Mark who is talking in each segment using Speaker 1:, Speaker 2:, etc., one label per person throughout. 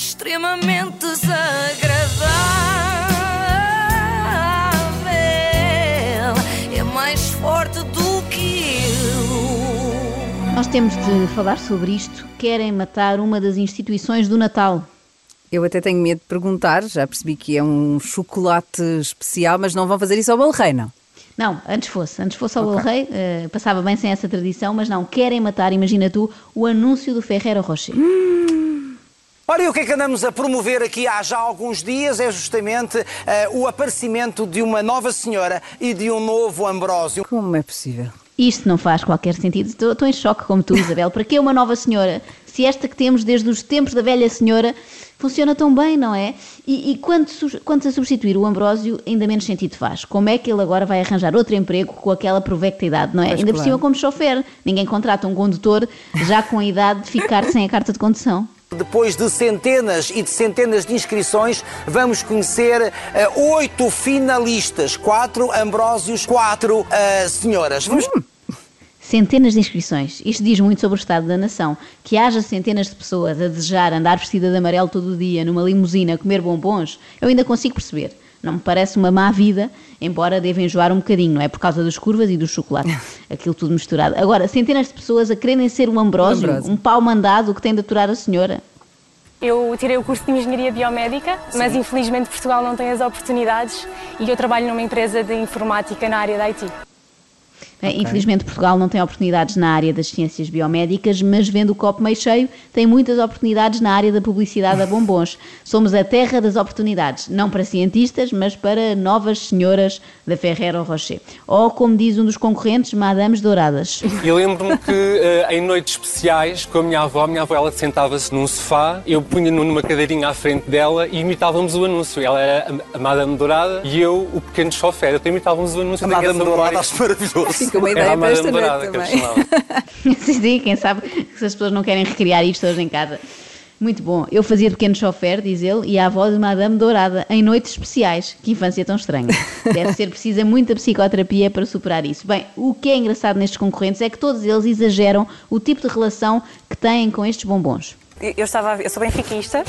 Speaker 1: extremamente desagradável. É mais forte do que eu.
Speaker 2: Nós temos de falar sobre isto. Querem matar uma das instituições do Natal.
Speaker 3: Eu até tenho medo de perguntar, já percebi que é um chocolate especial, mas não vão fazer isso ao bolo rei, não?
Speaker 2: Não, antes fosse, antes fosse ao okay. Bolo Rei, uh, passava bem sem essa tradição, mas não, querem matar, imagina tu, o anúncio do Ferreiro Rocher.
Speaker 4: Hum. Ora, e o que é que andamos a promover aqui há já alguns dias é justamente uh, o aparecimento de uma nova senhora e de um novo Ambrósio.
Speaker 3: Como é possível?
Speaker 2: Isto não faz qualquer sentido. Estou, estou em choque como tu, Isabel. Para que uma nova senhora? Se esta que temos desde os tempos da velha senhora funciona tão bem, não é? E, e quando, quando a substituir o Ambrósio, ainda menos sentido faz. Como é que ele agora vai arranjar outro emprego com aquela provecta idade, não é? Mas ainda claro. por cima como chofer. Ninguém contrata um condutor já com a idade de ficar sem a carta de condução.
Speaker 4: Depois de centenas e de centenas de inscrições, vamos conhecer uh, oito finalistas, quatro Ambrósios, quatro uh, senhoras. Vamos... Hum
Speaker 2: centenas de inscrições. Isto diz muito sobre o estado da nação. Que haja centenas de pessoas a desejar andar vestida de amarelo todo o dia numa limusina a comer bombons, eu ainda consigo perceber. Não me parece uma má vida, embora deva enjoar um bocadinho, não é? Por causa das curvas e do chocolate. Aquilo tudo misturado. Agora, centenas de pessoas a quererem ser um Ambrósio, um pau mandado que tem de aturar a senhora.
Speaker 5: Eu tirei o curso de Engenharia Biomédica, Sim. mas infelizmente Portugal não tem as oportunidades e eu trabalho numa empresa de informática na área da IT.
Speaker 2: Okay. Infelizmente, Portugal não tem oportunidades na área das ciências biomédicas, mas vendo o copo meio cheio, tem muitas oportunidades na área da publicidade a bombons. Somos a terra das oportunidades, não para cientistas, mas para novas senhoras da Ferrero Rocher. Ou, como diz um dos concorrentes, Madames Douradas.
Speaker 6: Eu lembro-me que uh, em noites especiais, com a minha avó, a minha avó ela sentava-se num sofá, eu punha numa cadeirinha à frente dela e imitávamos o anúncio. Ela era a Madame Dourada e eu, o pequeno chofer. Então imitávamos o anúncio.
Speaker 4: A Madame Dourada, acho maravilhoso
Speaker 3: fica uma ideia para esta noite
Speaker 2: também. sim, sim, quem sabe se as pessoas não querem recriar isto hoje em casa. Muito bom. Eu fazia pequeno chofer, diz ele, e a avó de Madame Dourada, em noites especiais. Que infância tão estranha. Deve ser precisa muita psicoterapia para superar isso. Bem, o que é engraçado nestes concorrentes é que todos eles exageram o tipo de relação que têm com estes bombons
Speaker 5: eu, estava, eu sou benfiquista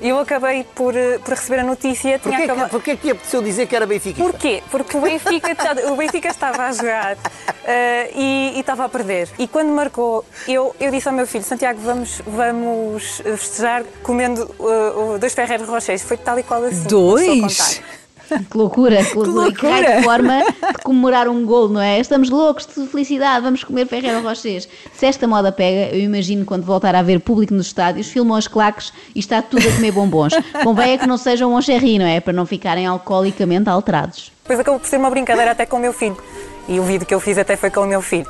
Speaker 5: e eu acabei por, eh, por receber a notícia.
Speaker 4: Porquê, tinha acabado... Porquê que apeteceu dizer que era benfiquista?
Speaker 5: Porquê? Porque o Benfica, o Benfica estava a jogar uh, e, e, estava a perder. E quando marcou, eu, eu disse ao meu filho, Santiago, vamos, vamos festejar comendo uh, dois Ferreiros Rochers. Foi tal e qual assim.
Speaker 3: Dois?
Speaker 2: Que loucura, que loucura. Que, loucura. que forma de comemorar um gol, não é? Estamos loucos de felicidade, vamos comer Ferreira Rochers. Se esta moda pega, eu imagino quando voltar a haver público nos estádios, filmam as claques e está tudo a comer bombons. Convém é que não sejam um cherry, não é? Para não ficarem alcoolicamente alterados.
Speaker 5: Depois acabou por ser uma brincadeira até com o meu filho. E o vídeo que eu fiz até foi com o meu filho.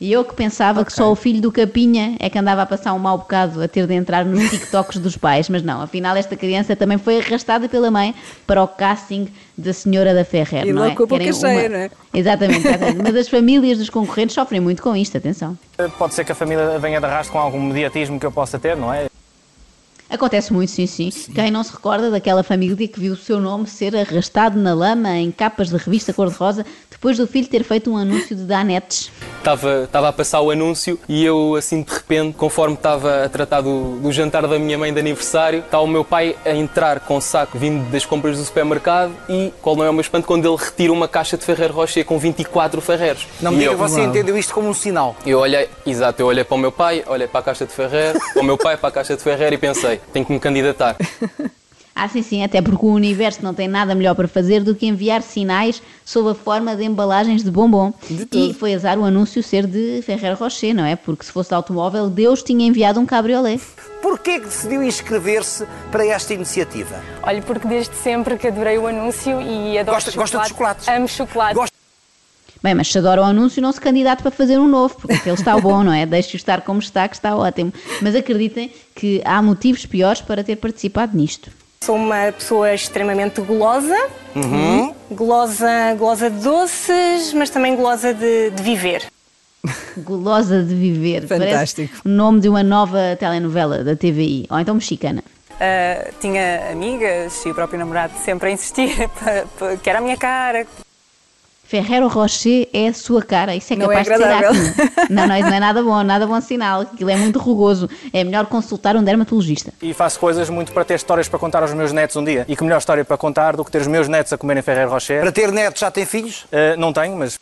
Speaker 2: E eu que pensava okay. que só o filho do Capinha é que andava a passar um mau bocado a ter de entrar nos TikToks dos pais, mas não, afinal esta criança também foi arrastada pela mãe para o casting da Senhora da Ferrer,
Speaker 3: e
Speaker 2: não
Speaker 3: é? com a boca cheia, não é?
Speaker 2: Exatamente, exatamente. mas as famílias dos concorrentes sofrem muito com isto, atenção.
Speaker 7: Pode ser que a família venha de arrasto com algum mediatismo que eu possa ter, não é?
Speaker 2: Acontece muito, sim, sim, sim. Quem não se recorda daquela família que viu o seu nome ser arrastado na lama em capas de revista cor-de-rosa depois do filho ter feito um anúncio de danetes?
Speaker 6: Estava, estava a passar o anúncio e eu, assim, de repente, conforme estava a tratar do, do jantar da minha mãe de aniversário, está o meu pai a entrar com o saco vindo das compras do supermercado e, qual não é o meu espanto, quando ele retira uma caixa de Ferreiro Rocher com 24 Ferreiros.
Speaker 4: Não me diga, você entendeu isto como um sinal?
Speaker 6: Eu olhei, exato, eu olhei para o meu pai, olhei para a caixa de Ferreiro, para o meu pai, para a caixa de Ferreiro e pensei, tenho que me candidatar.
Speaker 2: Ah, sim, sim, até porque o universo não tem nada melhor para fazer do que enviar sinais sob a forma de embalagens de bombom. De e foi azar o anúncio ser de Ferreira Rocher, não é? Porque se fosse de automóvel, Deus tinha enviado um cabriolé.
Speaker 4: Porquê que decidiu inscrever-se para esta iniciativa?
Speaker 5: Olha, porque desde sempre que adorei o anúncio e adoro
Speaker 4: gosta, chocolate. Gosta de chocolates?
Speaker 5: Amo chocolate. Gosta...
Speaker 2: Bem, mas se adora o anúncio, não se candidata para fazer um novo, porque aquele está bom, não é? Deixe-o estar como está, que está ótimo. Mas acreditem que há motivos piores para ter participado nisto.
Speaker 5: Sou uma pessoa extremamente gulosa, uhum. gulosa, gulosa de doces, mas também gulosa de, de viver.
Speaker 2: gulosa de viver.
Speaker 3: Fantástico.
Speaker 2: Parece o nome de uma nova telenovela da TVI, ou então mexicana.
Speaker 5: Uh, tinha amigas e o próprio namorado sempre a insistir que era a minha cara,
Speaker 2: Ferrero Rocher é a sua cara. Isso é
Speaker 3: Não é
Speaker 2: capaz de ser acne. Não, não, isso não é nada bom, nada bom sinal. Aquilo é muito rugoso. É melhor consultar um dermatologista.
Speaker 7: E faço coisas muito para ter histórias para contar aos meus netos um dia. E que melhor história para contar do que ter os meus netos a comerem Ferreiro Rocher?
Speaker 4: Para ter netos já tem filhos?
Speaker 7: Eh, não tenho, mas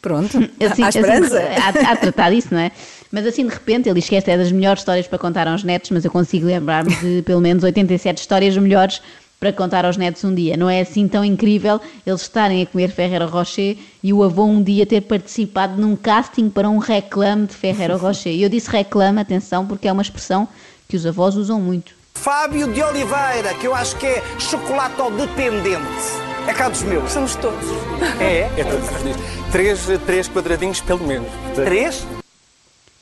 Speaker 3: Pronto,
Speaker 2: Assim,
Speaker 3: há esperança.
Speaker 2: assim, há, há tratar disso, não é? Mas assim, de repente, ele diz que esta é das melhores histórias para contar aos netos, mas eu consigo lembrar-me de pelo menos 87 histórias melhores para contar aos netos um dia. Não é assim tão incrível eles estarem a comer Ferrero Rocher e o avô um dia ter participado num casting para um reclame de Ferrero Rocher. E eu disse reclame, atenção, porque é uma expressão que os avós usam muito.
Speaker 4: Fábio de Oliveira, que eu acho que é chocolate-dependente. É cá dos meus.
Speaker 5: Somos todos.
Speaker 4: É?
Speaker 8: É todos os dias. Três, três quadradinhos, pelo menos.
Speaker 4: Três?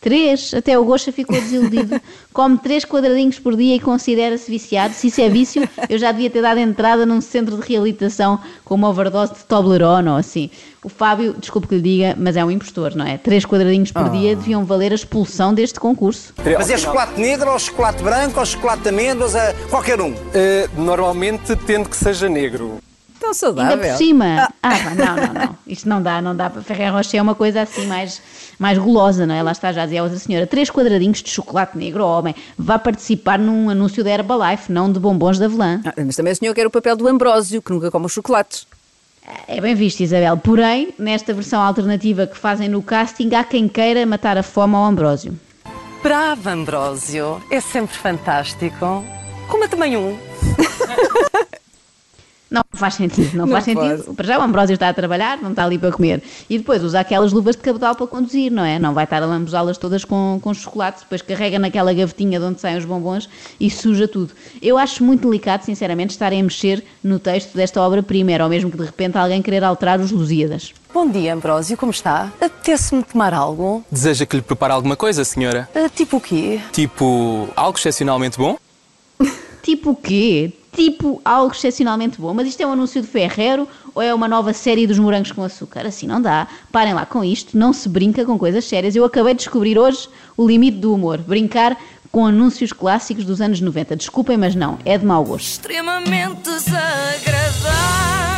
Speaker 2: Três, até o Gosta ficou desiludido. Come três quadradinhos por dia e considera-se viciado. Se isso é vício, eu já devia ter dado entrada num centro de reabilitação com uma overdose de Toblerone ou assim. O Fábio, desculpe que lhe diga, mas é um impostor, não é? Três quadradinhos por dia deviam valer a expulsão deste concurso.
Speaker 4: Mas é chocolate negro ou chocolate branco ou chocolate de amêndoas? é qualquer um.
Speaker 8: Eh, normalmente tendo que seja negro.
Speaker 3: Tão
Speaker 2: Ainda
Speaker 3: saudável.
Speaker 2: por cima. Ah, pá, não, não, não. Isto não dá, não dá para Ferreiro Rocher é uma coisa assim mais, mais gulosa, não é? Lá está, já dizia a outra senhora. Três quadradinhos de chocolate negro, oh, homem. Vá participar num anúncio da Herbalife, não de bombons da Avelã.
Speaker 3: Ah, mas também o senhor quer o papel do Ambrósio, que nunca come os chocolates.
Speaker 2: É bem visto, Isabel. Porém, nesta versão alternativa que fazem no casting, há quem queira matar a fome ao Ambrósio.
Speaker 9: Brava, Ambrósio. É sempre fantástico. Coma também um.
Speaker 2: Não faz sentido, não,
Speaker 3: Não
Speaker 2: faz sentido.
Speaker 3: pode.
Speaker 2: Para já o Ambrósio está a trabalhar, não está ali para comer. E depois usa aquelas luvas de cabedal para conduzir, não é? Não vai estar a lambuzá-las todas com, com chocolate, depois carrega naquela gavetinha de onde saem os bombons e suja tudo. Eu acho muito delicado, sinceramente, estarem a mexer no texto desta obra-prima, era ou mesmo que de repente alguém querer alterar os Lusíadas.
Speaker 9: Bom dia, Ambrósio. Como está? Apetece-me tomar algo?
Speaker 6: Deseja que lhe prepare alguma coisa, senhora?
Speaker 9: Ah, tipo o quê?
Speaker 6: Tipo, algo excepcionalmente bom?
Speaker 2: Tipo o quê? Tipo algo excepcionalmente bom. Mas isto é um anúncio de Ferrero ou é uma nova série dos morangos com açúcar? Assim não dá. Parem lá com isto. Não se brinca com coisas sérias. Eu acabei de descobrir hoje o limite do humor. Brincar com anúncios clássicos dos anos 90. Desculpem, mas não. É de mau gosto.
Speaker 1: Extremamente desagradável.